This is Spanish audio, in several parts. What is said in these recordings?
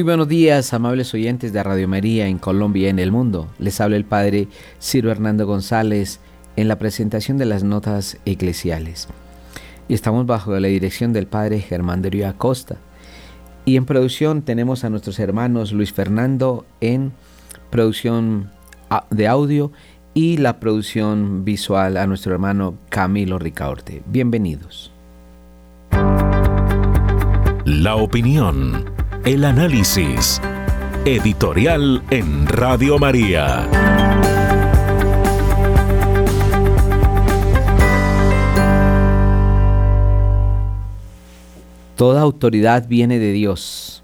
Muy buenos días, amables oyentes de Radio María en Colombia y en el mundo. Les habla el Padre Ciro Hernando González en la presentación de las notas eclesiales. Y estamos bajo la dirección del Padre Germán de Río Acosta. Y en producción tenemos a nuestros hermanos Luis Fernando en producción de audio y la producción visual a nuestro hermano Camilo Ricaorte. Bienvenidos. La opinión el análisis. Editorial en Radio María. Toda autoridad viene de Dios.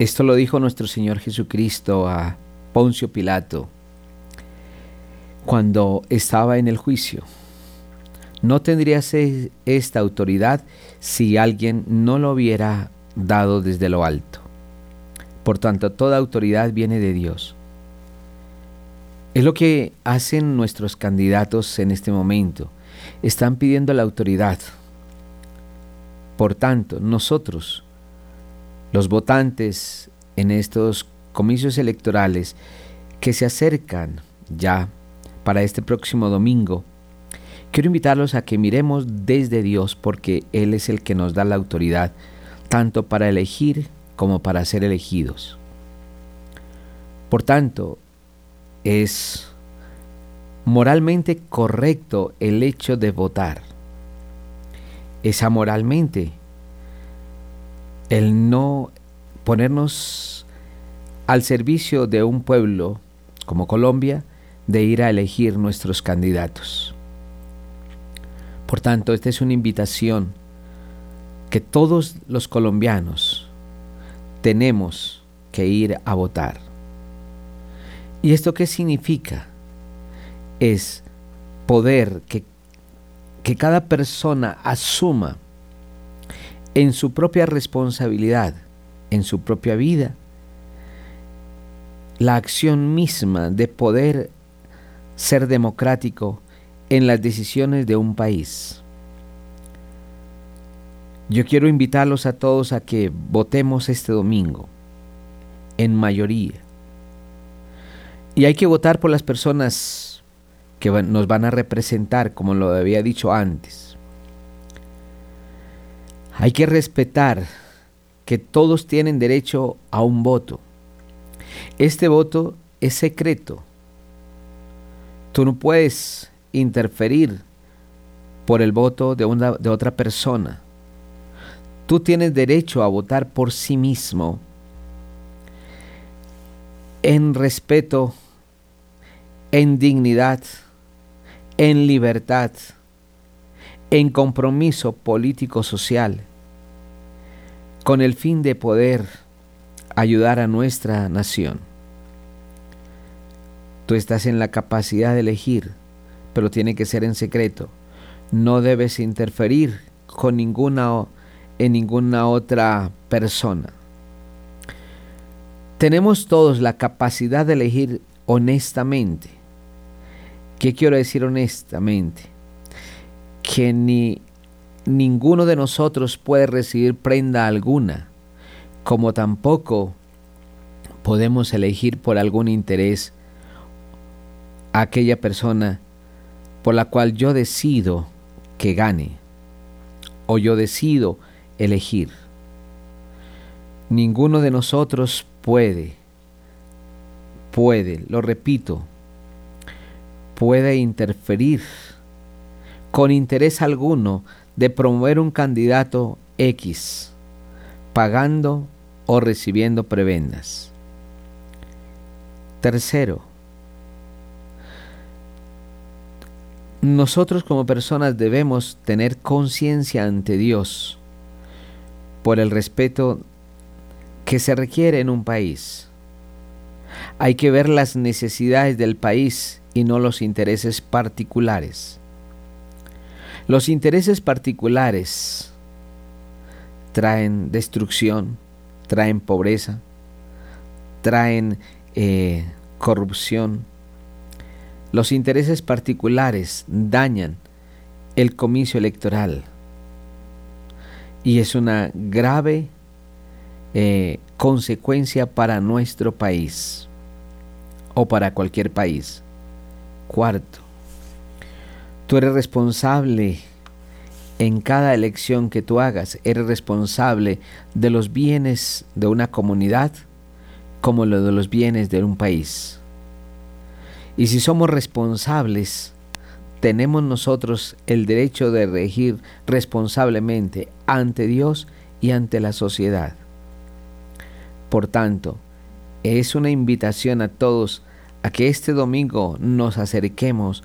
Esto lo dijo nuestro Señor Jesucristo a Poncio Pilato cuando estaba en el juicio. No tendría esta autoridad si alguien no lo hubiera dado desde lo alto. Por tanto, toda autoridad viene de Dios. Es lo que hacen nuestros candidatos en este momento. Están pidiendo la autoridad. Por tanto, nosotros, los votantes en estos comicios electorales que se acercan ya para este próximo domingo, quiero invitarlos a que miremos desde Dios porque Él es el que nos da la autoridad tanto para elegir como para ser elegidos. Por tanto, es moralmente correcto el hecho de votar. Es amoralmente el no ponernos al servicio de un pueblo como Colombia de ir a elegir nuestros candidatos. Por tanto, esta es una invitación que todos los colombianos tenemos que ir a votar. ¿Y esto qué significa? Es poder que, que cada persona asuma en su propia responsabilidad, en su propia vida, la acción misma de poder ser democrático en las decisiones de un país. Yo quiero invitarlos a todos a que votemos este domingo, en mayoría. Y hay que votar por las personas que nos van a representar, como lo había dicho antes. Hay que respetar que todos tienen derecho a un voto. Este voto es secreto. Tú no puedes interferir por el voto de, una, de otra persona. Tú tienes derecho a votar por sí mismo en respeto, en dignidad, en libertad, en compromiso político-social, con el fin de poder ayudar a nuestra nación. Tú estás en la capacidad de elegir, pero tiene que ser en secreto. No debes interferir con ninguna en ninguna otra persona. Tenemos todos la capacidad de elegir honestamente. ¿Qué quiero decir honestamente? Que ni ninguno de nosotros puede recibir prenda alguna, como tampoco podemos elegir por algún interés a aquella persona por la cual yo decido que gane, o yo decido elegir. Ninguno de nosotros puede, puede, lo repito, puede interferir con interés alguno de promover un candidato X, pagando o recibiendo prebendas. Tercero, nosotros como personas debemos tener conciencia ante Dios por el respeto que se requiere en un país. Hay que ver las necesidades del país y no los intereses particulares. Los intereses particulares traen destrucción, traen pobreza, traen eh, corrupción. Los intereses particulares dañan el comicio electoral y es una grave eh, consecuencia para nuestro país o para cualquier país. Cuarto, tú eres responsable en cada elección que tú hagas, eres responsable de los bienes de una comunidad como lo de los bienes de un país. Y si somos responsables, tenemos nosotros el derecho de regir responsablemente ante Dios y ante la sociedad. Por tanto, es una invitación a todos a que este domingo nos acerquemos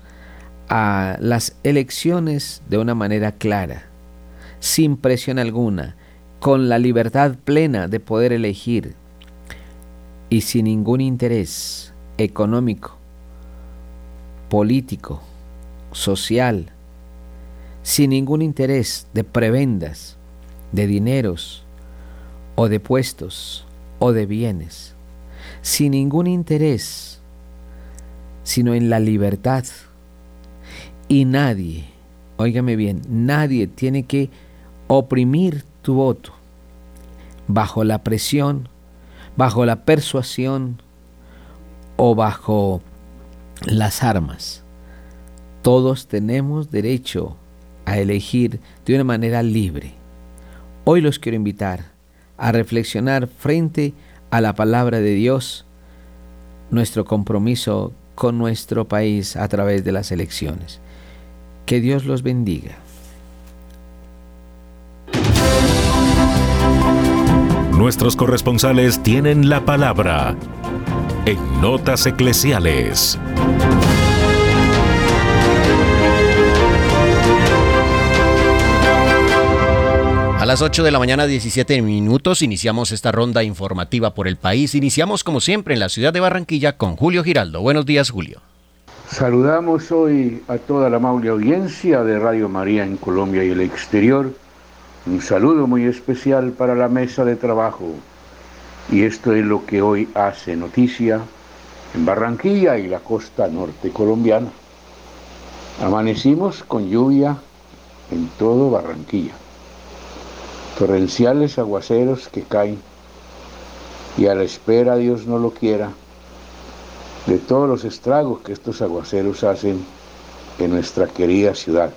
a las elecciones de una manera clara, sin presión alguna, con la libertad plena de poder elegir y sin ningún interés económico, político, social, sin ningún interés de prebendas, de dineros o de puestos o de bienes, sin ningún interés, sino en la libertad. Y nadie, óigame bien, nadie tiene que oprimir tu voto bajo la presión, bajo la persuasión o bajo las armas. Todos tenemos derecho a elegir de una manera libre. Hoy los quiero invitar a reflexionar frente a la palabra de Dios, nuestro compromiso con nuestro país a través de las elecciones. Que Dios los bendiga. Nuestros corresponsales tienen la palabra en Notas Eclesiales. A las 8 de la mañana 17 minutos iniciamos esta ronda informativa por el país. Iniciamos como siempre en la ciudad de Barranquilla con Julio Giraldo. Buenos días Julio. Saludamos hoy a toda la amable audiencia de Radio María en Colombia y el exterior. Un saludo muy especial para la mesa de trabajo. Y esto es lo que hoy hace noticia en Barranquilla y la costa norte colombiana. Amanecimos con lluvia en todo Barranquilla torrenciales aguaceros que caen y a la espera, Dios no lo quiera, de todos los estragos que estos aguaceros hacen en nuestra querida ciudad.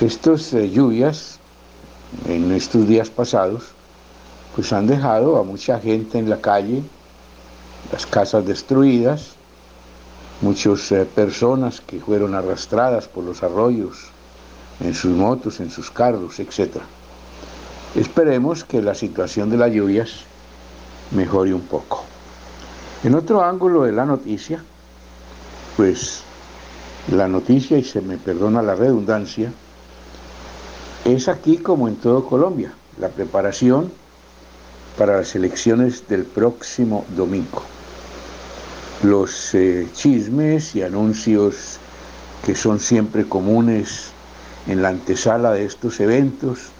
Estas eh, lluvias en estos días pasados pues han dejado a mucha gente en la calle, las casas destruidas, muchas eh, personas que fueron arrastradas por los arroyos en sus motos, en sus carros, etc. Esperemos que la situación de las lluvias mejore un poco. En otro ángulo de la noticia, pues la noticia, y se me perdona la redundancia, es aquí como en todo Colombia, la preparación para las elecciones del próximo domingo. Los eh, chismes y anuncios que son siempre comunes en la antesala de estos eventos,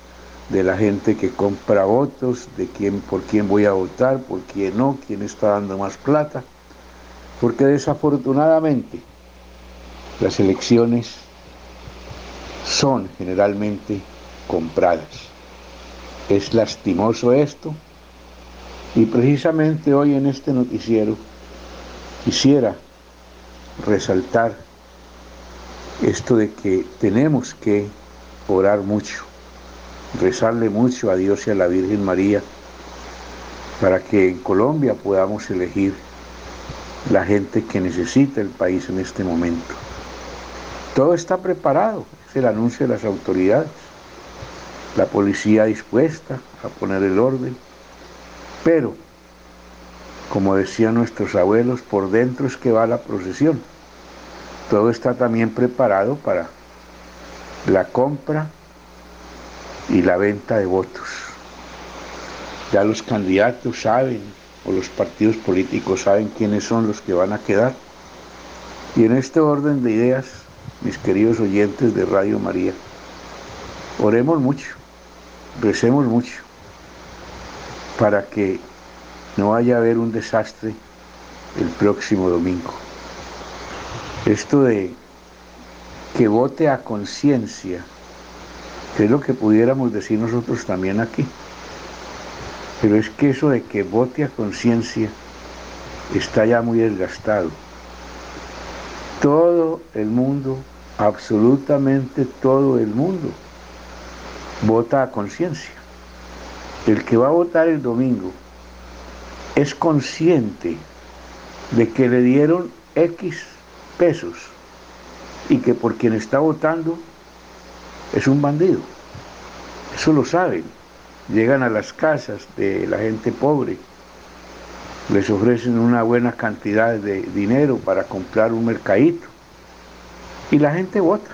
de la gente que compra votos, de quién, por quién voy a votar, por quién no, quién está dando más plata, porque desafortunadamente las elecciones son generalmente compradas. Es lastimoso esto y precisamente hoy en este noticiero quisiera resaltar esto de que tenemos que orar mucho, rezarle mucho a Dios y a la Virgen María para que en Colombia podamos elegir la gente que necesita el país en este momento. Todo está preparado, es el anuncio de las autoridades, la policía dispuesta a poner el orden, pero, como decían nuestros abuelos, por dentro es que va la procesión todo está también preparado para la compra y la venta de votos. Ya los candidatos saben, o los partidos políticos saben quiénes son los que van a quedar. Y en este orden de ideas, mis queridos oyentes de Radio María, oremos mucho, recemos mucho, para que no vaya a haber un desastre el próximo domingo. Esto de que vote a conciencia, que es lo que pudiéramos decir nosotros también aquí. Pero es que eso de que vote a conciencia está ya muy desgastado. Todo el mundo, absolutamente todo el mundo, vota a conciencia. El que va a votar el domingo es consciente de que le dieron X pesos y que por quien está votando es un bandido. Eso lo saben. Llegan a las casas de la gente pobre, les ofrecen una buena cantidad de dinero para comprar un mercadito y la gente vota.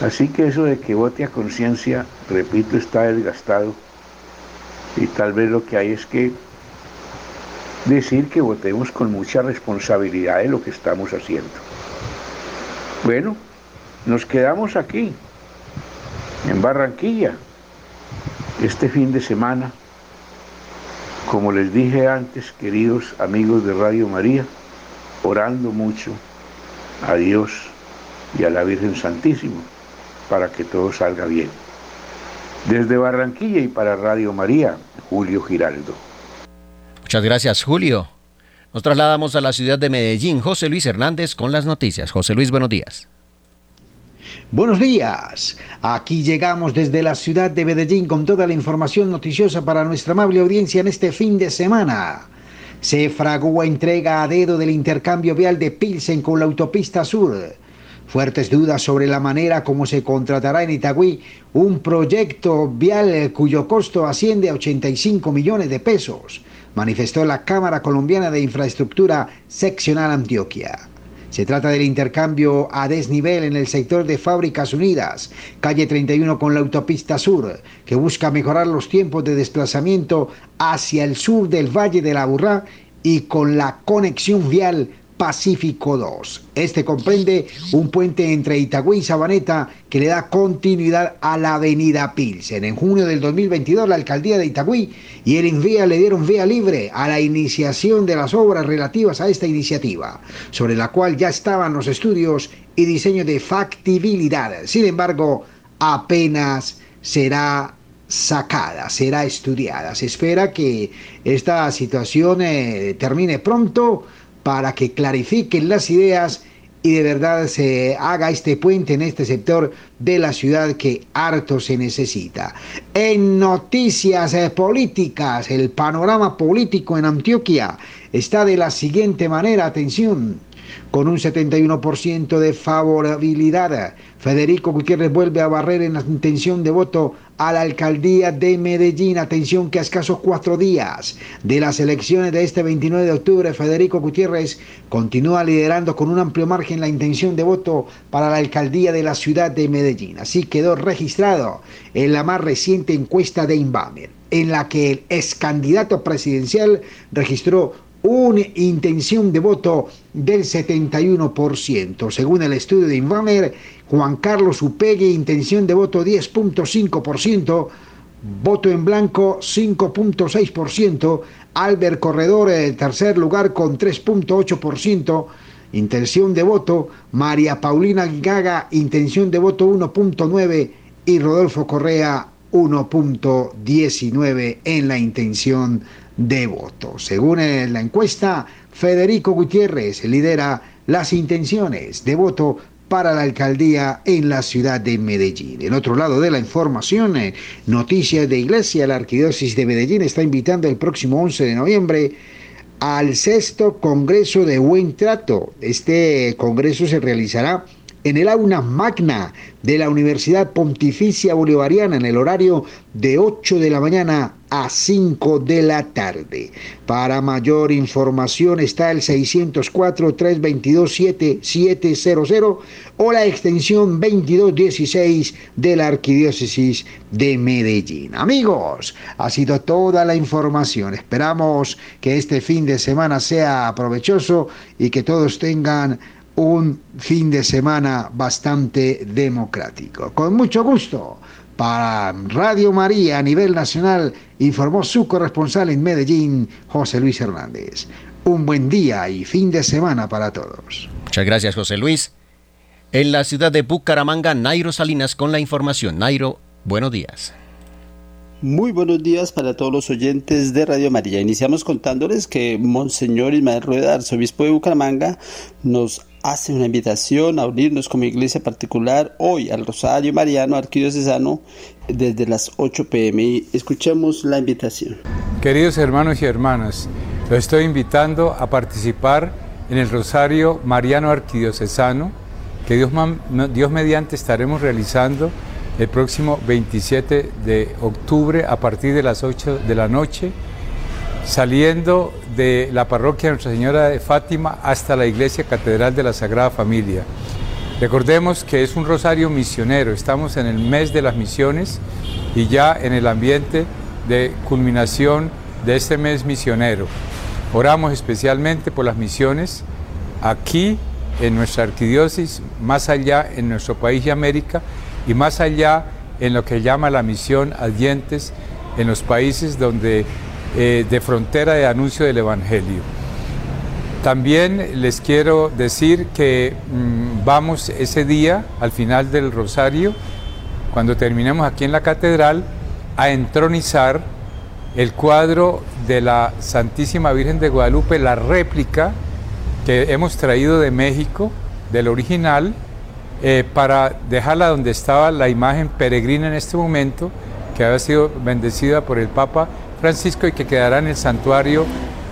Así que eso de que vote a conciencia, repito, está desgastado y tal vez lo que hay es que decir que votemos con mucha responsabilidad de lo que estamos haciendo. Bueno, nos quedamos aquí, en Barranquilla, este fin de semana. Como les dije antes, queridos amigos de Radio María, orando mucho a Dios y a la Virgen Santísima para que todo salga bien. Desde Barranquilla y para Radio María, Julio Giraldo. Muchas gracias, Julio. Nos trasladamos a la ciudad de Medellín. José Luis Hernández con las noticias. José Luis, buenos días. Buenos días. Aquí llegamos desde la ciudad de Medellín con toda la información noticiosa para nuestra amable audiencia en este fin de semana. Se fragó entrega a dedo del intercambio vial de Pilsen con la autopista sur. Fuertes dudas sobre la manera como se contratará en Itagüí un proyecto vial cuyo costo asciende a 85 millones de pesos manifestó la Cámara Colombiana de Infraestructura Seccional Antioquia. Se trata del intercambio a desnivel en el sector de Fábricas Unidas, calle 31 con la autopista sur, que busca mejorar los tiempos de desplazamiento hacia el sur del Valle de la Burrá y con la conexión vial Pacífico 2. Este comprende un puente entre Itagüí y Sabaneta que le da continuidad a la avenida Pilsen. En junio del 2022 la alcaldía de Itagüí y el INVIA le dieron vía libre a la iniciación de las obras relativas a esta iniciativa, sobre la cual ya estaban los estudios y diseño de factibilidad. Sin embargo, apenas será sacada, será estudiada. Se espera que esta situación eh, termine pronto para que clarifiquen las ideas y de verdad se haga este puente en este sector de la ciudad que harto se necesita. En noticias eh, políticas, el panorama político en Antioquia está de la siguiente manera, atención, con un 71% de favorabilidad. Federico Gutiérrez vuelve a barrer en la intención de voto a la alcaldía de Medellín. Atención que a escasos cuatro días de las elecciones de este 29 de octubre, Federico Gutiérrez continúa liderando con un amplio margen la intención de voto para la alcaldía de la ciudad de Medellín. Así quedó registrado en la más reciente encuesta de Inbamer, en la que el ex candidato presidencial registró una intención de voto del 71%. Según el estudio de Invamer, Juan Carlos Upegui, intención de voto 10.5%, voto en blanco 5.6%, Albert Corredor, en tercer lugar con 3.8%, intención de voto, María Paulina Gaga, intención de voto 1.9% y Rodolfo Correa 1.19 en la intención de voto. Según la encuesta, Federico Gutiérrez lidera las intenciones de voto para la alcaldía en la ciudad de Medellín. En otro lado de la información, eh, noticias de Iglesia, la Arquidiócesis de Medellín está invitando el próximo 11 de noviembre al sexto Congreso de Buen Trato. Este congreso se realizará en el aula magna de la Universidad Pontificia Bolivariana en el horario de 8 de la mañana a 5 de la tarde. Para mayor información está el 604-322-7700 o la extensión 2216 de la Arquidiócesis de Medellín. Amigos, ha sido toda la información. Esperamos que este fin de semana sea provechoso y que todos tengan un fin de semana bastante democrático. Con mucho gusto. Para Radio María a nivel nacional, informó su corresponsal en Medellín, José Luis Hernández. Un buen día y fin de semana para todos. Muchas gracias, José Luis. En la ciudad de Bucaramanga, Nairo Salinas con la información. Nairo, buenos días. Muy buenos días para todos los oyentes de Radio María. Iniciamos contándoles que Monseñor Ismael Rueda, arzobispo de Bucaramanga, nos hace una invitación a unirnos como iglesia particular hoy al Rosario Mariano Arquidiocesano desde las 8 pm. escuchemos la invitación. Queridos hermanos y hermanas, los estoy invitando a participar en el Rosario Mariano Arquidiocesano que Dios, Dios mediante estaremos realizando el próximo 27 de octubre a partir de las 8 de la noche saliendo de la parroquia Nuestra Señora de Fátima hasta la iglesia catedral de la Sagrada Familia. Recordemos que es un rosario misionero, estamos en el mes de las misiones y ya en el ambiente de culminación de este mes misionero. Oramos especialmente por las misiones aquí en nuestra arquidiócesis, más allá en nuestro país y América y más allá en lo que llama la misión adyentes en los países donde eh, de frontera de anuncio del Evangelio. También les quiero decir que mm, vamos ese día, al final del rosario, cuando terminemos aquí en la catedral, a entronizar el cuadro de la Santísima Virgen de Guadalupe, la réplica que hemos traído de México, del original, eh, para dejarla donde estaba la imagen peregrina en este momento, que había sido bendecida por el Papa Francisco y que quedará en el santuario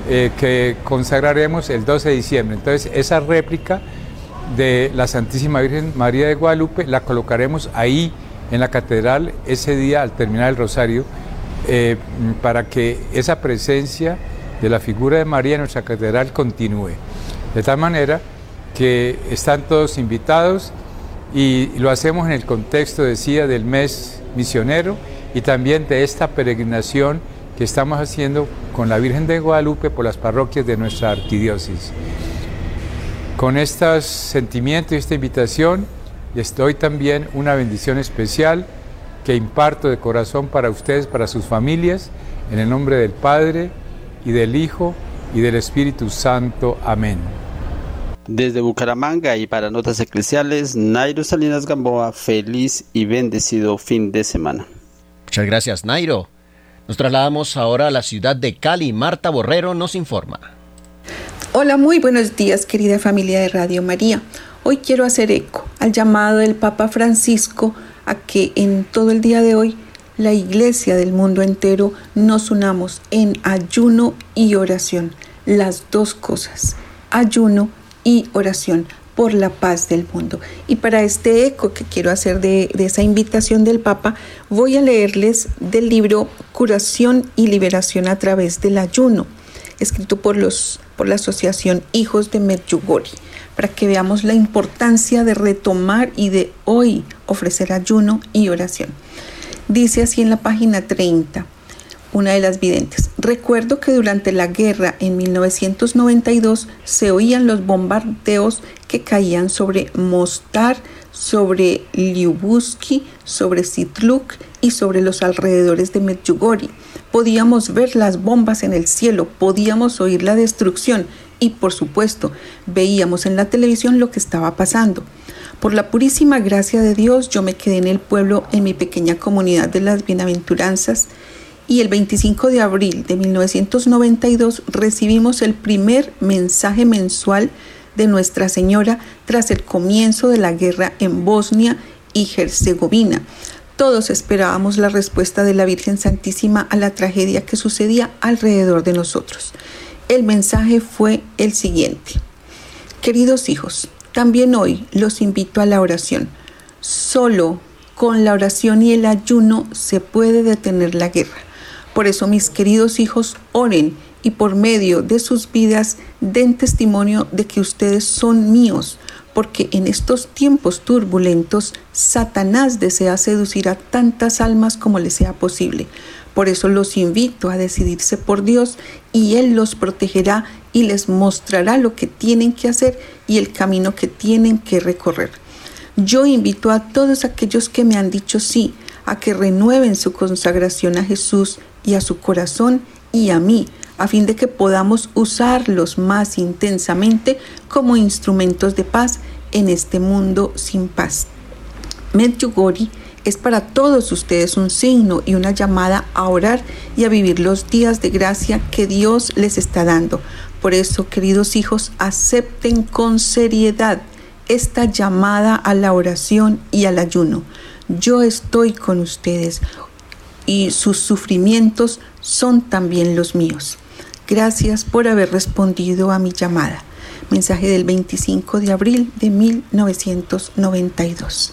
eh, que consagraremos el 12 de diciembre. Entonces esa réplica de la Santísima Virgen María de Guadalupe la colocaremos ahí en la catedral ese día al terminar el rosario eh, para que esa presencia de la figura de María en nuestra catedral continúe. De tal manera que están todos invitados y lo hacemos en el contexto, decía, del mes misionero y también de esta peregrinación que estamos haciendo con la Virgen de Guadalupe por las parroquias de nuestra arquidiócesis. Con estos sentimientos y esta invitación, les doy también una bendición especial que imparto de corazón para ustedes, para sus familias, en el nombre del Padre y del Hijo y del Espíritu Santo. Amén. Desde Bucaramanga y para Notas Eclesiales, Nairo Salinas Gamboa, feliz y bendecido fin de semana. Muchas gracias, Nairo. Nos trasladamos ahora a la ciudad de Cali. Marta Borrero nos informa. Hola, muy buenos días querida familia de Radio María. Hoy quiero hacer eco al llamado del Papa Francisco a que en todo el día de hoy la iglesia del mundo entero nos unamos en ayuno y oración. Las dos cosas, ayuno y oración por la paz del mundo. Y para este eco que quiero hacer de, esa invitación del Papa, voy a leerles del libro Curación y Liberación a través del ayuno, escrito por, los, por la Asociación Hijos de Medjugorje, para que veamos la importancia de retomar y de hoy ofrecer ayuno y oración. Dice así en la página 30 una de las videntes. Recuerdo que durante la guerra en 1992 se oían los bombardeos que caían sobre Mostar, sobre Liubuski, sobre Sitluk y sobre los alrededores de Medjugorje. Podíamos ver las bombas en el cielo, podíamos oír la destrucción y por supuesto veíamos en la televisión lo que estaba pasando. Por la purísima gracia de Dios yo me quedé en el pueblo, en mi pequeña comunidad de las bienaventuranzas y el 25 de abril de 1992 recibimos el primer mensaje mensual de Nuestra Señora tras el comienzo de la guerra en Bosnia y Herzegovina. Todos esperábamos la respuesta de la Virgen Santísima a la tragedia que sucedía alrededor de nosotros. El mensaje fue el siguiente. Queridos hijos, también hoy los invito a la oración. Solo con la oración y el ayuno se puede detener la guerra Por eso, mis queridos hijos, oren y por medio de sus vidas den testimonio de que ustedes son míos, porque en estos tiempos turbulentos Satanás desea seducir a tantas almas como le sea posible. Por eso los invito a decidirse por Dios y Él los protegerá y les mostrará lo que tienen que hacer y el camino que tienen que recorrer. Yo invito a todos aquellos que me han dicho sí a que renueven su consagración a Jesús y a su corazón y a mí, a fin de que podamos usarlos más intensamente como instrumentos de paz en este mundo sin paz. Medjugorje es para todos ustedes un signo y una llamada a orar y a vivir los días de gracia que Dios les está dando. Por eso, queridos hijos, acepten con seriedad esta llamada a la oración y al ayuno. Yo estoy con ustedes y sus sufrimientos son también los míos. Gracias por haber respondido a mi llamada. Mensaje del 25 de abril de 1992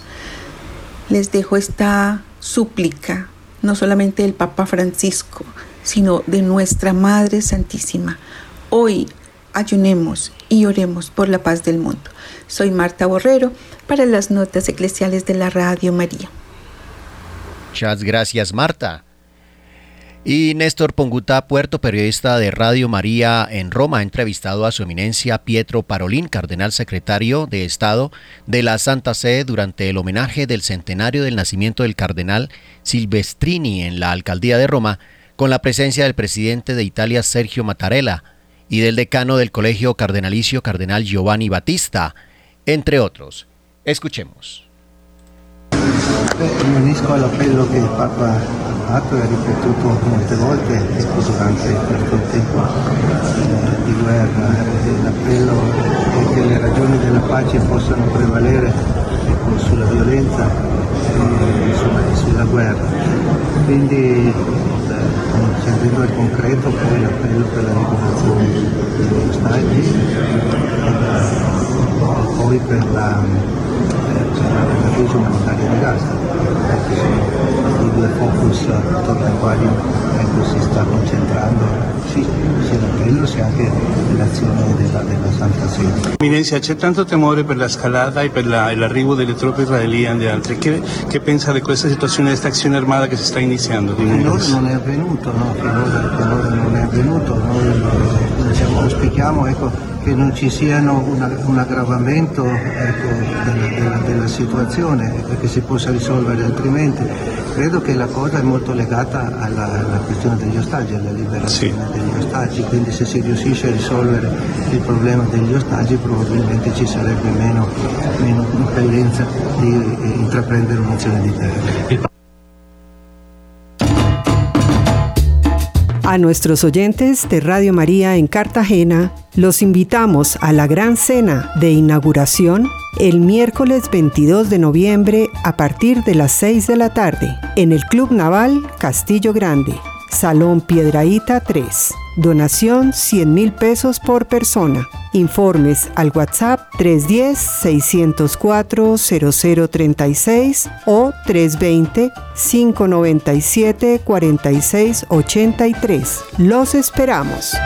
les dejo esta súplica, no solamente del Papa Francisco, sino de nuestra Madre Santísima. Hoy ayunemos y oremos por la paz del mundo. Soy Marta Borrero para las notas eclesiales de la Radio María. Muchas gracias, Marta. Y Néstor Ponguta, puerto periodista de Radio María en Roma, ha entrevistado a su eminencia Pietro Parolín, cardenal secretario de Estado de la Santa Sede durante el homenaje del centenario del nacimiento del cardenal Silvestrini en la alcaldía de Roma, con la presencia del presidente de Italia Sergio Mattarella y del decano del Colegio Cardenalicio Cardenal Giovanni Battista, entre otros. Escuchemos. Mi unisco all'appello che il Papa ha fatto e ha ripetuto molte volte durante questo tempo eh, di guerra. L'appello è che le ragioni della pace possano prevalere sulla violenza e sulla, sulla guerra. Quindi scendendo al concreto poi l'appello per la liberazione degli ostaggi e poi per la la i due focus si sta concentrando sì, sia l'appello sia anche l'azione della, della Santa Sede. Eminencia, c'è tanto temore per la scalata e per la, l'arrivo delle truppe israeliane e altre. Che, che, pensa di questa situazione, di questa azione armata che si sta iniziando? Finora non è avvenuto, no? finora, finora non è avvenuto. Noi diciamo, auspichiamo ecco, che non ci siano una, un aggravamento ecco, della, della, della, situazione e che si possa risolvere altrimenti. Credo che la cosa è molto legata alla, alla questione degli ostaggi, alla liberazione sì. degli ostaggi, quindi se si riuscisse a risolvere il problema degli ostaggi probabilmente ci sarebbe meno, meno impellenza di intraprendere un'azione di terra. A nuestros oyentes de Radio María en Cartagena, los invitamos a la gran cena de inauguración el miércoles 22 de noviembre a partir de las 6 de la tarde en el Club Naval Castillo Grande, Salón Piedraíta 3. Donación 100 mil pesos por persona. Informes al WhatsApp 310-604-0036 o 320-597-4683. Los esperamos.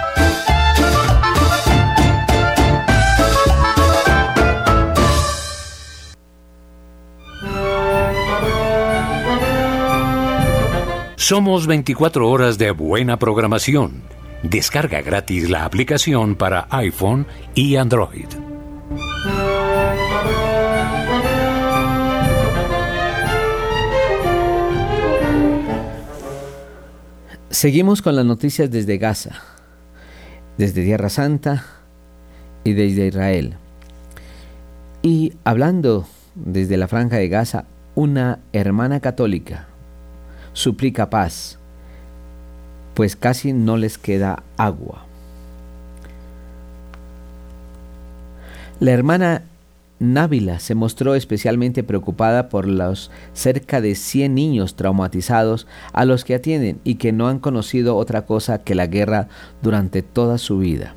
Somos 24 horas de buena programación. Descarga gratis la aplicación para iPhone y Android. Seguimos con las noticias desde Gaza, desde Tierra Santa y desde Israel. Y hablando desde la franja de Gaza, una hermana católica suplica paz, pues casi no les queda agua. La hermana Návila se mostró especialmente preocupada por los cerca de 100 niños traumatizados a los que atienden y que no han conocido otra cosa que la guerra durante toda su vida.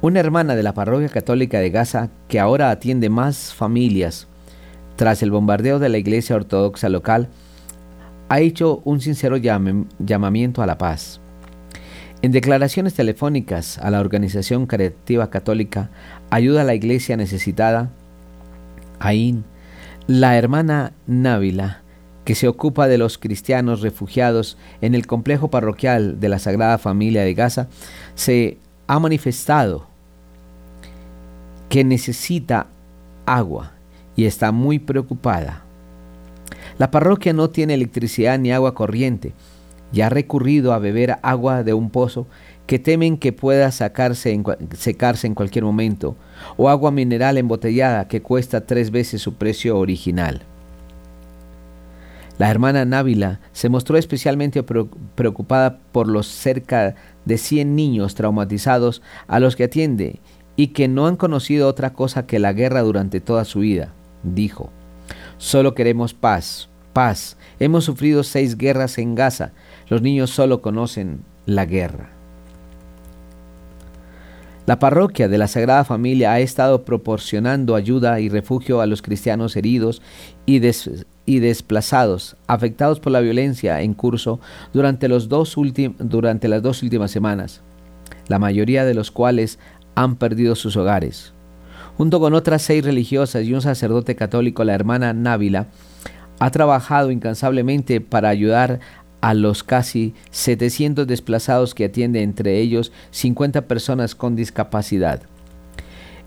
Una hermana de la parroquia católica de Gaza que ahora atiende más familias tras el bombardeo de la iglesia ortodoxa local, ha hecho un sincero llamamiento a la paz. En declaraciones telefónicas a la Organización Caritativa Católica Ayuda a la Iglesia Necesitada, AIN, la hermana Návila, que se ocupa de los cristianos refugiados en el complejo parroquial de la Sagrada Familia de Gaza, se ha manifestado que necesita agua y está muy preocupada. La parroquia no tiene electricidad ni agua corriente y ha recurrido a beber agua de un pozo que temen que pueda sacarse secarse en cualquier momento, o agua mineral embotellada que cuesta tres veces su precio original. La hermana Návila se mostró especialmente preocupada por los cerca de 100 niños traumatizados a los que atiende y que no han conocido otra cosa que la guerra durante toda su vida. Dijo, solo queremos paz, paz. Hemos sufrido seis guerras en Gaza. Los niños solo conocen la guerra. La parroquia de la Sagrada Familia ha estado proporcionando ayuda y refugio a los cristianos heridos y, y desplazados, afectados por la violencia en curso durante, los dos durante las dos últimas semanas, la mayoría de los cuales han perdido sus hogares. Junto con otras seis religiosas y un sacerdote católico, la hermana Návila ha trabajado incansablemente para ayudar a los casi 700 desplazados que atiende, entre ellos 50 personas con discapacidad.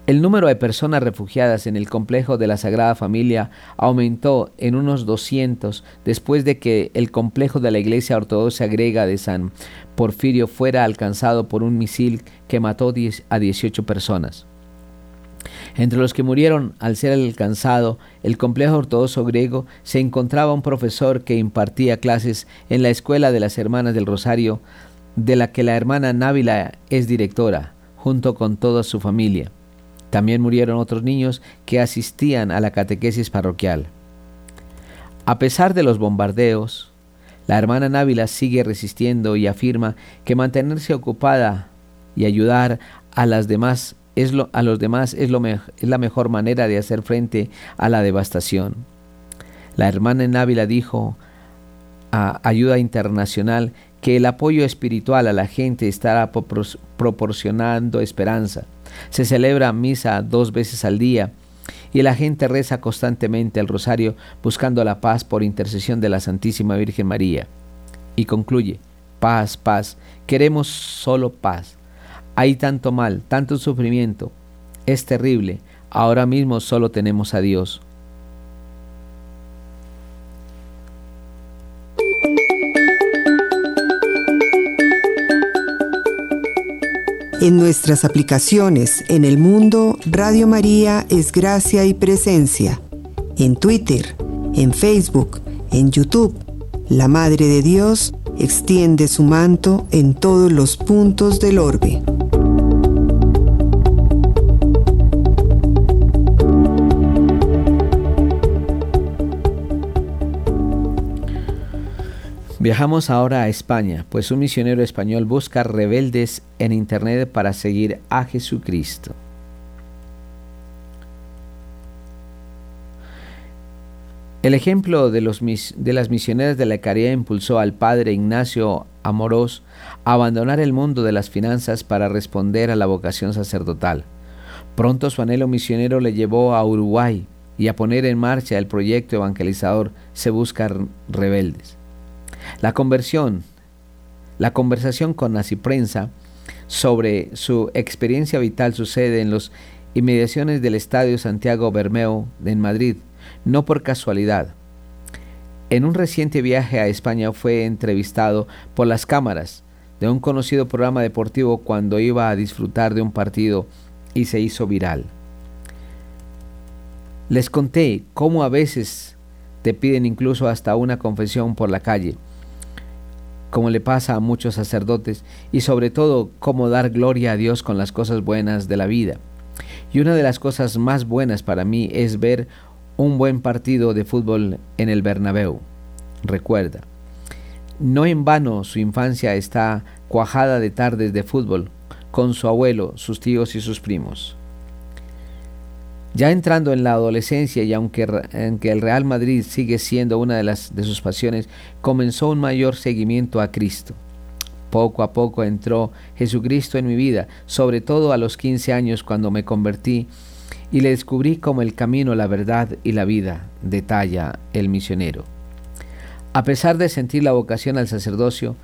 El número de personas refugiadas en el complejo de la Sagrada Familia aumentó en unos 200 después de que el complejo de la Iglesia Ortodoxa griega de San Porfirio fuera alcanzado por un misil que mató a 18 personas. Entre los que murieron al ser alcanzado el complejo ortodoxo griego se encontraba un profesor que impartía clases en la escuela de las Hermanas del Rosario, de la que la hermana Návila es directora, junto con toda su familia. También murieron otros niños que asistían a la catequesis parroquial. A pesar de los bombardeos, la hermana Návila sigue resistiendo y afirma que mantenerse ocupada y ayudar a las demás es lo, a los demás es, lo es la mejor manera de hacer frente a la devastación. La hermana en Ávila dijo a Ayuda Internacional que el apoyo espiritual a la gente estará proporcionando esperanza. Se celebra misa dos veces al día y la gente reza constantemente el rosario buscando la paz por intercesión de la Santísima Virgen María. Y concluye, paz, paz, queremos solo paz. Hay tanto mal, tanto sufrimiento. Es terrible. Ahora mismo solo tenemos a Dios. En nuestras aplicaciones en el mundo, Radio María es gracia y presencia. En Twitter, en Facebook, en YouTube, la Madre de Dios extiende su manto en todos los puntos del orbe. Viajamos ahora a España, pues un misionero español busca rebeldes en Internet para seguir a Jesucristo. El ejemplo de, las misioneras de la caridad impulsó al padre Ignacio Amorós a abandonar el mundo de las finanzas para responder a la vocación sacerdotal. Pronto su anhelo misionero le llevó a Uruguay y a poner en marcha el proyecto evangelizador Se Buscan Rebeldes. La conversión, la conversación con Prensa sobre su experiencia vital sucede en las inmediaciones del Estadio Santiago Bermeo en Madrid, no por casualidad. En un reciente viaje a España fue entrevistado por las cámaras de un conocido programa deportivo cuando iba a disfrutar de un partido y se hizo viral. Les conté cómo a veces te piden incluso hasta una confesión por la calle como le pasa a muchos sacerdotes, y sobre todo cómo dar gloria a Dios con las cosas buenas de la vida. Y una de las cosas más buenas para mí es ver un buen partido de fútbol en el Bernabéu. Recuerda, no en vano su infancia está cuajada de tardes de fútbol con su abuelo, sus tíos y sus primos. Ya entrando en la adolescencia y aunque, el Real Madrid sigue siendo una de, las, de sus pasiones, comenzó un mayor seguimiento a Cristo. Poco a poco entró Jesucristo en mi vida, sobre todo a los 15 años cuando me convertí y le descubrí como el camino, la verdad y la vida, detalla el misionero. A pesar de sentir la vocación al sacerdocio,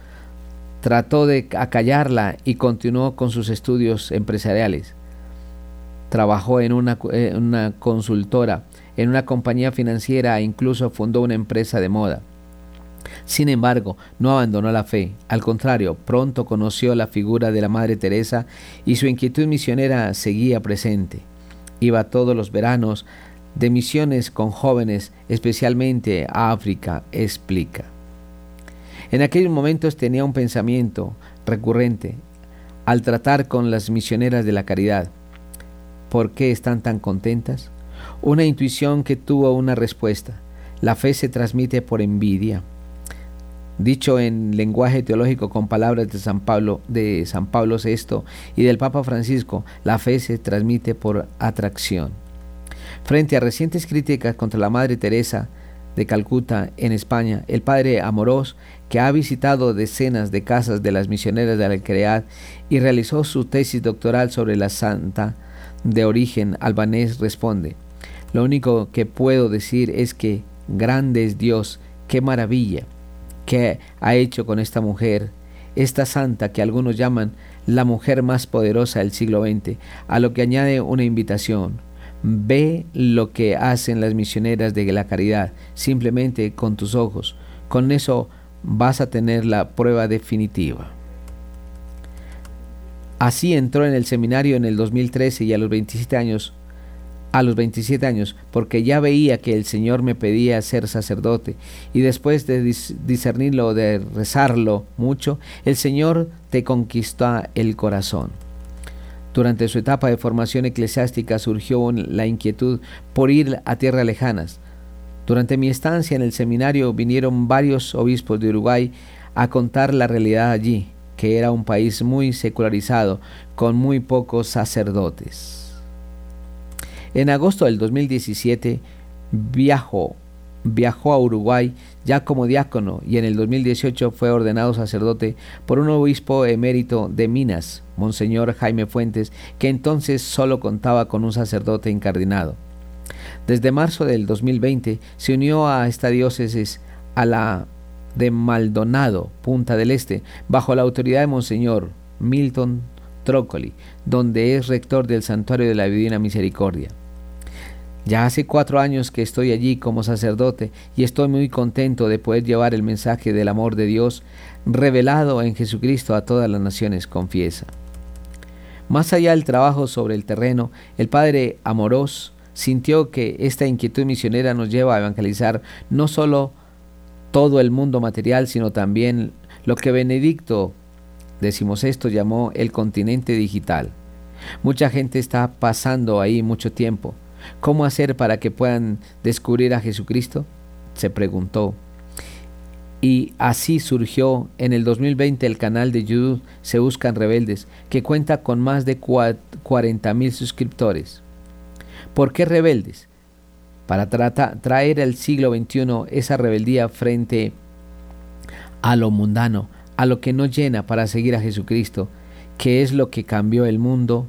trató de acallarla y continuó con sus estudios empresariales. Trabajó en una, una consultora, en una compañía financiera e incluso fundó una empresa de moda. Sin embargo, no abandonó la fe, al contrario, pronto conoció la figura de la Madre Teresa y su inquietud misionera seguía presente. Iba todos los veranos de misiones con jóvenes, especialmente a África, explica. En aquellos momentos tenía un pensamiento recurrente al tratar con las misioneras de la caridad. ¿Por qué están tan contentas? Una intuición que tuvo una respuesta. La fe se transmite por envidia. Dicho en lenguaje teológico con palabras de San Pablo, de San Pablo VI y del Papa Francisco, la fe se transmite por atracción. Frente a recientes críticas contra la Madre Teresa de Calcuta en España, el padre Amorós, que ha visitado decenas de casas de las misioneras de la Alcaidad y realizó su tesis doctoral sobre la santa de origen albanés, responde, lo único que puedo decir es que grande es Dios, qué maravilla que ha hecho con esta mujer, esta santa que algunos llaman la mujer más poderosa del siglo XX, a lo que añade una invitación. Ve lo que hacen las misioneras de la caridad, simplemente con tus ojos. Con eso vas a tener la prueba definitiva. Así entró en el seminario en el 2013 y a los 27 años a los 27 años, porque ya veía que el Señor me pedía ser sacerdote, y después de discernirlo, de rezarlo mucho, el Señor te conquistó el corazón. Durante su etapa de formación eclesiástica surgió la inquietud por ir a tierras lejanas. Durante mi estancia en el seminario vinieron varios obispos de Uruguay a contar la realidad allí, que era un país muy secularizado, con muy pocos sacerdotes. En agosto del 2017 viajó, viajó a Uruguay ya como diácono y en el 2018 fue ordenado sacerdote por un obispo emérito de Minas, Monseñor Jaime Fuentes, que entonces solo contaba con un sacerdote incardinado. Desde marzo del 2020 se unió a esta diócesis a la de Maldonado, Punta del Este, bajo la autoridad de Monseñor Milton Trócoli, donde es rector del Santuario de la Divina Misericordia. Ya hace cuatro años que estoy allí como sacerdote y estoy muy contento de poder llevar el mensaje del amor de Dios revelado en Jesucristo a todas las naciones, confiesa. Más allá del trabajo sobre el terreno, el Padre Amorós sintió que esta inquietud misionera nos lleva a evangelizar no solo todo el mundo material, sino también lo que Benedicto esto llamó el continente digital. Mucha gente está pasando ahí mucho tiempo ¿Cómo hacer para que puedan descubrir a Jesucristo? Se preguntó. Y así surgió en el 2020 el canal de YouTube Se Buscan Rebeldes, que cuenta con más de 40 mil suscriptores. ¿Por qué rebeldes? Para traer al siglo XXI esa rebeldía frente a lo mundano, a lo que no llena para seguir a Jesucristo, que es lo que cambió el mundo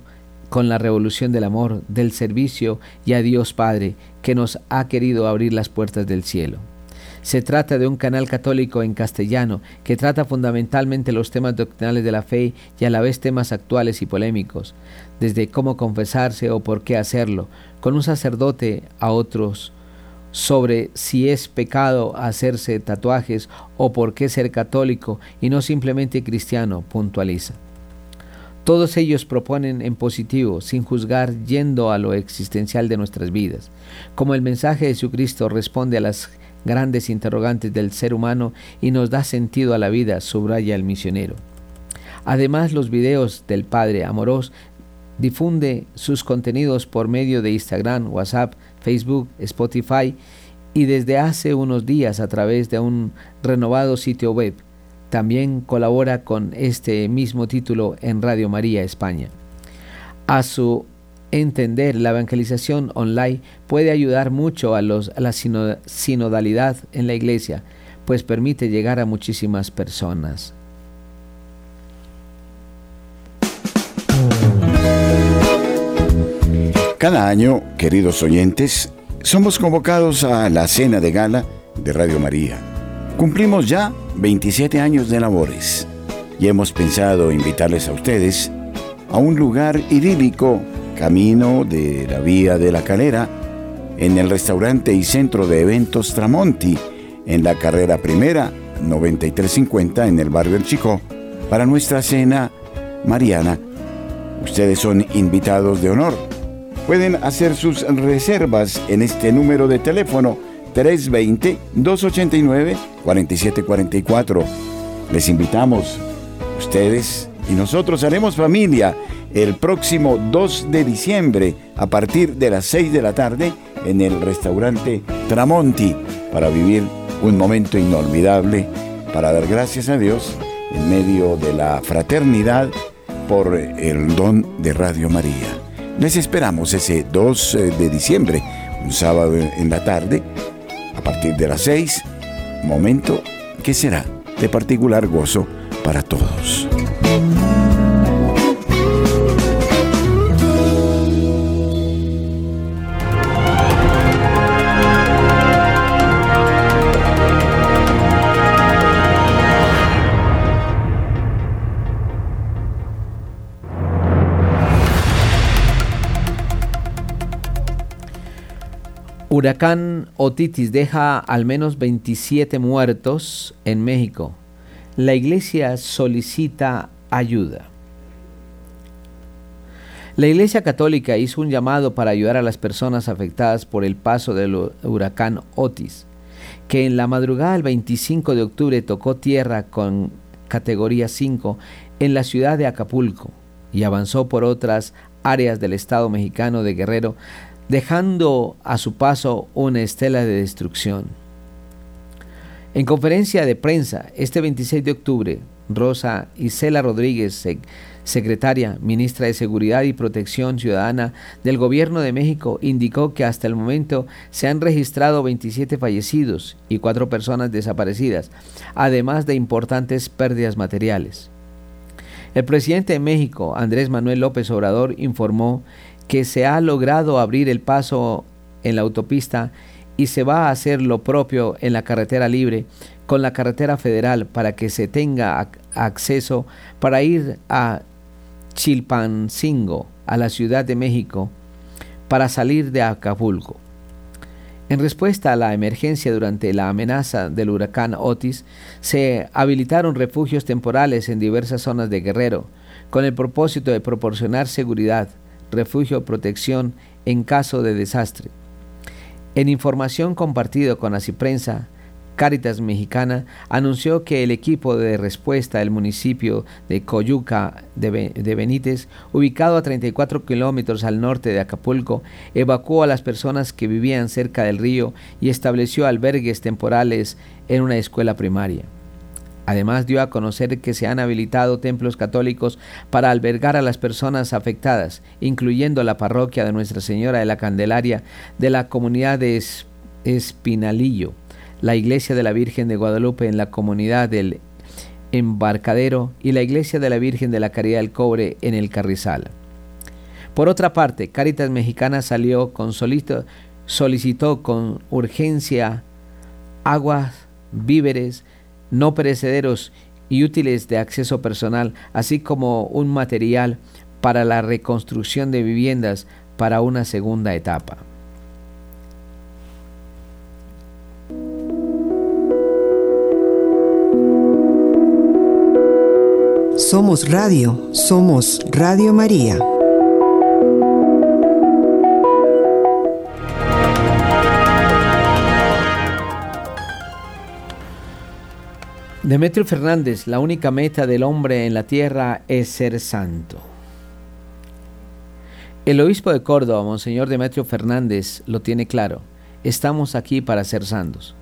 con la revolución del amor, del servicio y a Dios Padre, que nos ha querido abrir las puertas del cielo. Se trata de un canal católico en castellano que trata fundamentalmente los temas doctrinales de la fe y a la vez temas actuales y polémicos, desde cómo confesarse o por qué hacerlo, con un sacerdote a otros sobre si es pecado hacerse tatuajes o por qué ser católico y no simplemente cristiano, puntualiza. Todos ellos proponen en positivo, sin juzgar, yendo a lo existencial de nuestras vidas. Como el mensaje de Jesucristo responde a las grandes interrogantes del ser humano y nos da sentido a la vida, subraya el misionero. Además, los videos del Padre Amorós difunde sus contenidos por medio de Instagram, WhatsApp, Facebook, Spotify y desde hace unos días a través de un renovado sitio web también colabora con este mismo título en Radio María España. A su entender la evangelización online puede ayudar mucho a, los, a la sinodalidad en la iglesia, pues permite llegar a muchísimas personas. Cada año, queridos oyentes, somos convocados a la cena de gala de Radio María. Cumplimos ya 27 años de labores y hemos pensado invitarles a ustedes a un lugar idílico, camino de la Vía de la Calera, en el restaurante y centro de eventos Tramonti, en la carrera primera 9350 en el barrio El Chico, para nuestra cena mariana. Ustedes son invitados de honor Pueden hacer sus reservas en este número de teléfono 320-289-4744. Les invitamos, ustedes y nosotros haremos familia el próximo 2 de diciembre a partir de las 6 de la tarde en el restaurante Tramonti para vivir un momento inolvidable, para dar gracias a Dios en medio de la fraternidad por el don de Radio María. Les esperamos ese 2 eh, de diciembre, un sábado en la tarde, a partir de las 6, momento que será de particular gozo para todos. Huracán Otitis deja al menos 27 muertos en México. La iglesia solicita ayuda. La Iglesia Católica hizo un llamado para ayudar a las personas afectadas por el paso del huracán Otis, que en la madrugada del 25 de octubre tocó tierra con categoría 5 en la ciudad de Acapulco y avanzó por otras áreas del Estado mexicano de Guerrero dejando a su paso una estela de destrucción. En conferencia de prensa este 26 de octubre, Rosa Isela Rodríguez, secretaria, ministra de Seguridad y Protección Ciudadana del Gobierno de México, indicó que hasta el momento se han registrado 27 fallecidos y cuatro personas desaparecidas, además de importantes pérdidas materiales. El presidente de México, Andrés Manuel López Obrador, informó que se ha logrado abrir el paso en la autopista y se va a hacer lo propio en la carretera libre con la carretera federal para que se tenga acceso para ir a Chilpancingo, a la Ciudad de México, para salir de Acapulco. En respuesta a la emergencia durante la amenaza del huracán Otis, se habilitaron refugios temporales en diversas zonas de Guerrero, con el propósito de proporcionar seguridad, refugio o protección en caso de desastre. En información compartido con la Ciprensa, Cáritas Mexicana anunció que el equipo de respuesta del municipio de Coyuca de Benítez, ubicado a 34 kilómetros al norte de Acapulco, evacuó a las personas que vivían cerca del río y estableció albergues temporales en una escuela primaria. Además dio a conocer que se han habilitado templos católicos para albergar a las personas afectadas, incluyendo la parroquia de Nuestra Señora de la Candelaria de la comunidad de Espinalillo, la iglesia de la Virgen de Guadalupe en la comunidad del Embarcadero y la iglesia de la Virgen de la Caridad del Cobre en el Carrizal. Por otra parte, Caritas Mexicana salió con solito, solicitó con urgencia aguas, víveres, no perecederos y útiles de acceso personal, así como un material para la reconstrucción de viviendas para una segunda etapa. Somos Radio, somos Radio María. Demetrio Fernández, la única meta del hombre en la tierra es ser santo. El obispo de Córdoba, Monseñor Demetrio Fernández, lo tiene claro. Estamos aquí para ser santos.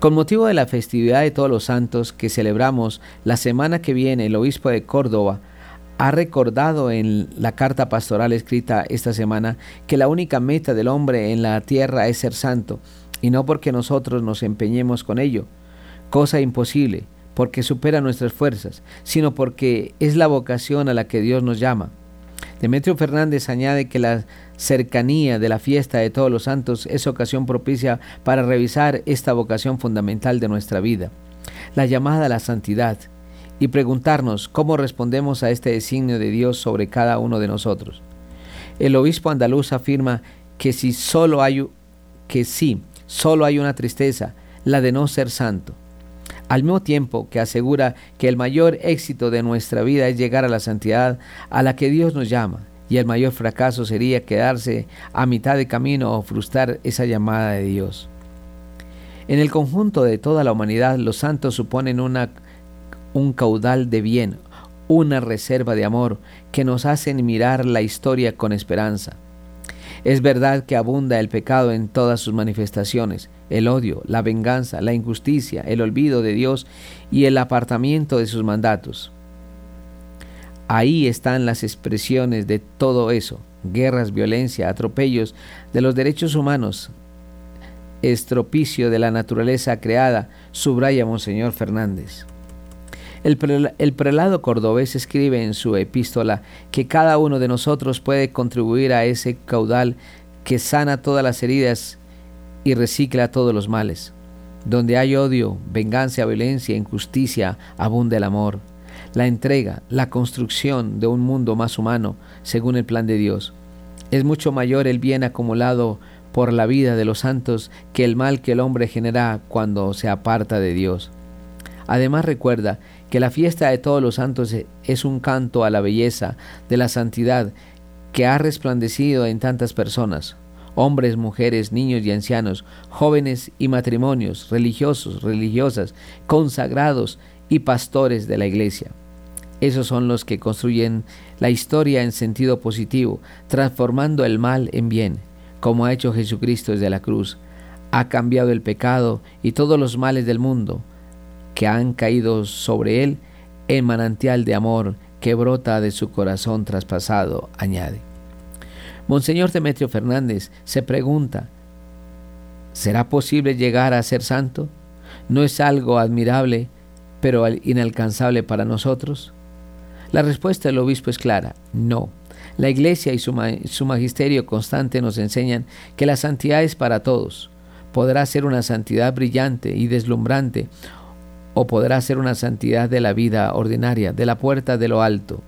Con motivo de la festividad de todos los santos que celebramos la semana que viene, el obispo de Córdoba ha recordado en la carta pastoral escrita esta semana que la única meta del hombre en la tierra es ser santo, y no porque nosotros nos empeñemos con ello, cosa imposible, porque supera nuestras fuerzas, sino porque es la vocación a la que Dios nos llama. Demetrio Fernández añade que la cercanía de la fiesta de todos los santos es ocasión propicia para revisar esta vocación fundamental de nuestra vida, la llamada a la santidad, y preguntarnos cómo respondemos a este designio de Dios sobre cada uno de nosotros. El obispo andaluz afirma que si solo hay que sí, solo hay una tristeza, la de no ser santo. Al mismo tiempo que asegura que el mayor éxito de nuestra vida es llegar a la santidad a la que Dios nos llama, y el mayor fracaso sería quedarse a mitad de camino o frustrar esa llamada de Dios. En el conjunto de toda la humanidad, los santos suponen una, un caudal de bien, una reserva de amor que nos hacen mirar la historia con esperanza. Es verdad que abunda el pecado en todas sus manifestaciones, el odio, la venganza, la injusticia, el olvido de Dios y el apartamiento de sus mandatos. Ahí están las expresiones de todo eso, guerras, violencia, atropellos de los derechos humanos, estropicio de la naturaleza creada, subraya Monseñor Fernández. El, prelado cordobés escribe en su epístola que cada uno de nosotros puede contribuir a ese caudal que sana todas las heridas y recicla todos los males. Donde hay odio, venganza, violencia, injusticia, abunda el amor, la entrega, la construcción de un mundo más humano según el plan de Dios. Es mucho mayor el bien acumulado por la vida de los santos que el mal que el hombre genera cuando se aparta de Dios. Además recuerda que la fiesta de todos los santos es un canto a la belleza de la santidad que ha resplandecido en tantas personas, hombres, mujeres, niños y ancianos, jóvenes y matrimonios, religiosos, religiosas, consagrados y pastores de la iglesia. Esos son los que construyen la historia en sentido positivo, transformando el mal en bien, como ha hecho Jesucristo desde la cruz. Ha cambiado el pecado y todos los males del mundo, que han caído sobre él en manantial de amor que brota de su corazón traspasado, añade. Monseñor Demetrio Fernández se pregunta, ¿será posible llegar a ser santo? ¿No es algo admirable, pero inalcanzable para nosotros? La respuesta del obispo es clara, no. La Iglesia y su, su, magisterio constante nos enseñan que la santidad es para todos. Podrá ser una santidad brillante y deslumbrante o podrá ser una santidad de la vida ordinaria, de la puerta de lo alto.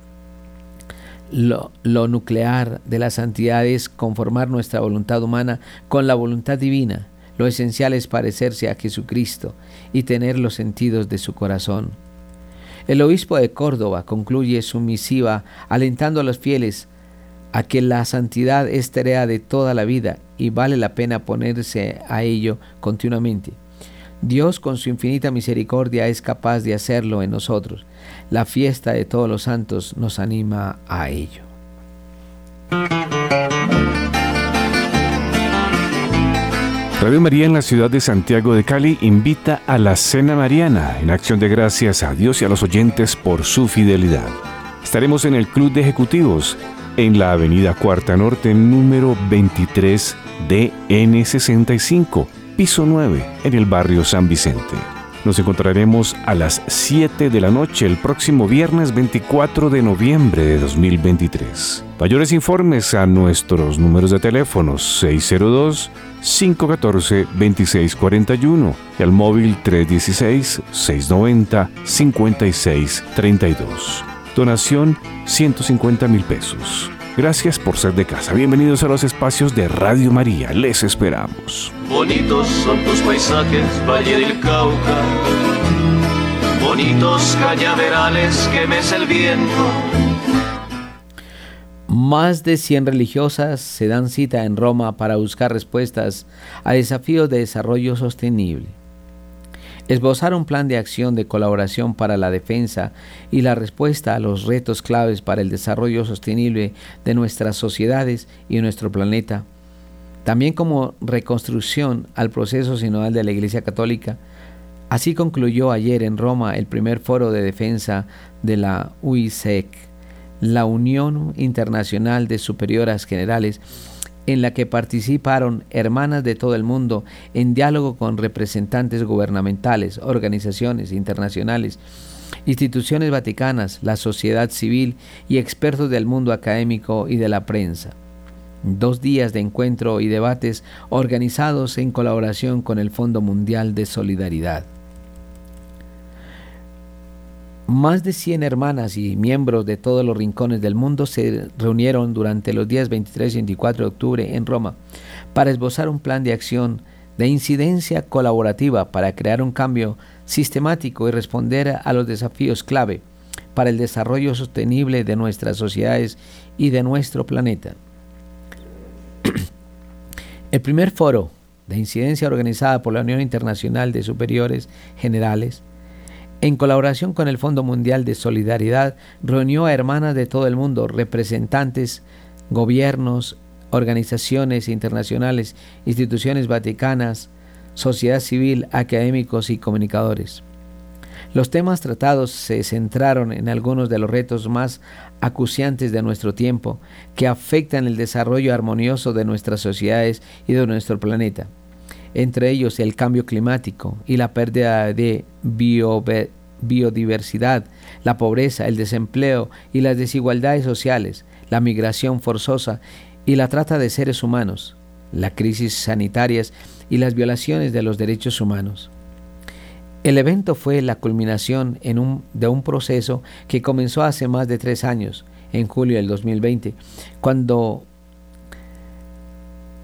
Lo, nuclear de la santidad es conformar nuestra voluntad humana con la voluntad divina. Lo esencial es parecerse a Jesucristo y tener los sentidos de su corazón. El obispo de Córdoba concluye su misiva alentando a los fieles a que la santidad es tarea de toda la vida y vale la pena ponerse a ello continuamente. Dios con su infinita misericordia es capaz de hacerlo en nosotros. La fiesta de todos los santos nos anima a ello. Radio María en la ciudad de Santiago de Cali invita a la Cena Mariana en acción de gracias a Dios y a los oyentes por su fidelidad. Estaremos en el Club de Ejecutivos en la Avenida Cuarta Norte número 23 DN65 piso 9, en el barrio San Vicente. Nos encontraremos a las 7 de la noche el próximo viernes 24 de noviembre de 2023. Mayores informes a nuestros números de teléfono 602-514-2641 y al móvil 316-690-5632. Donación 150 mil pesos. Gracias por ser de casa. Bienvenidos a los espacios de Radio María. Les esperamos. Bonitos son tus paisajes, Valle del Cauca. Bonitos cañaverales que mece el viento. Más de 100 religiosas se dan cita en Roma para buscar respuestas a desafíos de desarrollo sostenible esbozar un plan de acción de colaboración para la defensa y la respuesta a los retos claves para el desarrollo sostenible de nuestras sociedades y nuestro planeta, también como reconstrucción al proceso sinodal de la Iglesia Católica. Así concluyó ayer en Roma el primer foro de defensa de la UISEC, la Unión Internacional de Superioras Generales, en la que participaron hermanas de todo el mundo en diálogo con representantes gubernamentales, organizaciones internacionales, instituciones vaticanas, la sociedad civil y expertos del mundo académico y de la prensa. Dos días de encuentro y debates organizados en colaboración con el Fondo Mundial de Solidaridad. Más de 100 hermanas y miembros de todos los rincones del mundo se reunieron durante los días 23 y 24 de octubre en Roma para esbozar un plan de acción de incidencia colaborativa para crear un cambio sistemático y responder a los desafíos clave para el desarrollo sostenible de nuestras sociedades y de nuestro planeta. El primer foro de incidencia organizada por la Unión Internacional de Superiores Generales en colaboración con el Fondo Mundial de Solidaridad, reunió a hermanas de todo el mundo, representantes, gobiernos, organizaciones internacionales, instituciones vaticanas, sociedad civil, académicos y comunicadores. Los temas tratados se centraron en algunos de los retos más acuciantes de nuestro tiempo que afectan el desarrollo armonioso de nuestras sociedades y de nuestro planeta entre ellos el cambio climático y la pérdida de biodiversidad, la pobreza, el desempleo y las desigualdades sociales, la migración forzosa y la trata de seres humanos, las crisis sanitarias y las violaciones de los derechos humanos. El evento fue la culminación de un proceso que comenzó hace más de tres años, en julio del 2020, cuando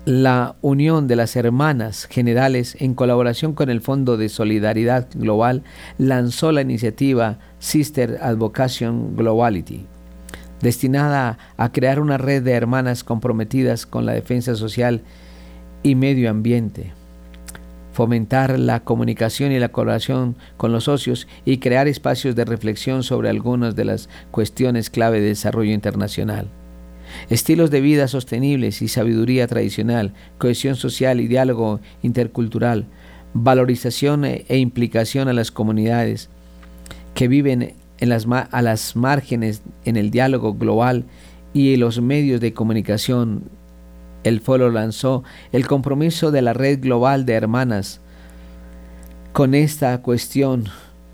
la Unión de las Hermanas Generales, en colaboración con el Fondo de Solidaridad Global, lanzó la iniciativa Sister Advocation Globality, destinada a crear una red de hermanas comprometidas con la defensa social y medio ambiente, fomentar la comunicación y la colaboración con los socios y crear espacios de reflexión sobre algunas de las cuestiones clave de desarrollo internacional estilos de vida sostenibles y sabiduría tradicional, cohesión social y diálogo intercultural, valorización e, e implicación a las comunidades que viven en las, a las márgenes en el diálogo global y en los medios de comunicación. El foro lanzó el compromiso de la red global de hermanas con esta cuestión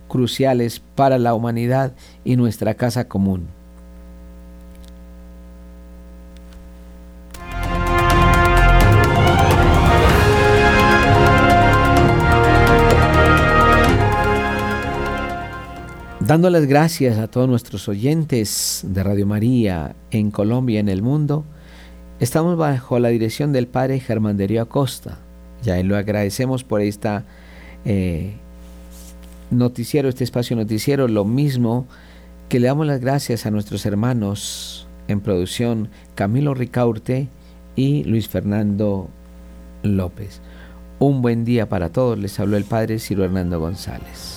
cruciales para la humanidad y nuestra casa común. Dando las gracias a todos nuestros oyentes de Radio María en Colombia y en el mundo, estamos bajo la dirección del Padre Germán Darío Acosta. Ya lo agradecemos por esta eh, noticiero, este espacio noticiero, lo mismo que le damos las gracias a nuestros hermanos en producción Camilo Ricaurte y Luis Fernando López. Un buen día para todos, les habló el Padre Ciro Hernando González.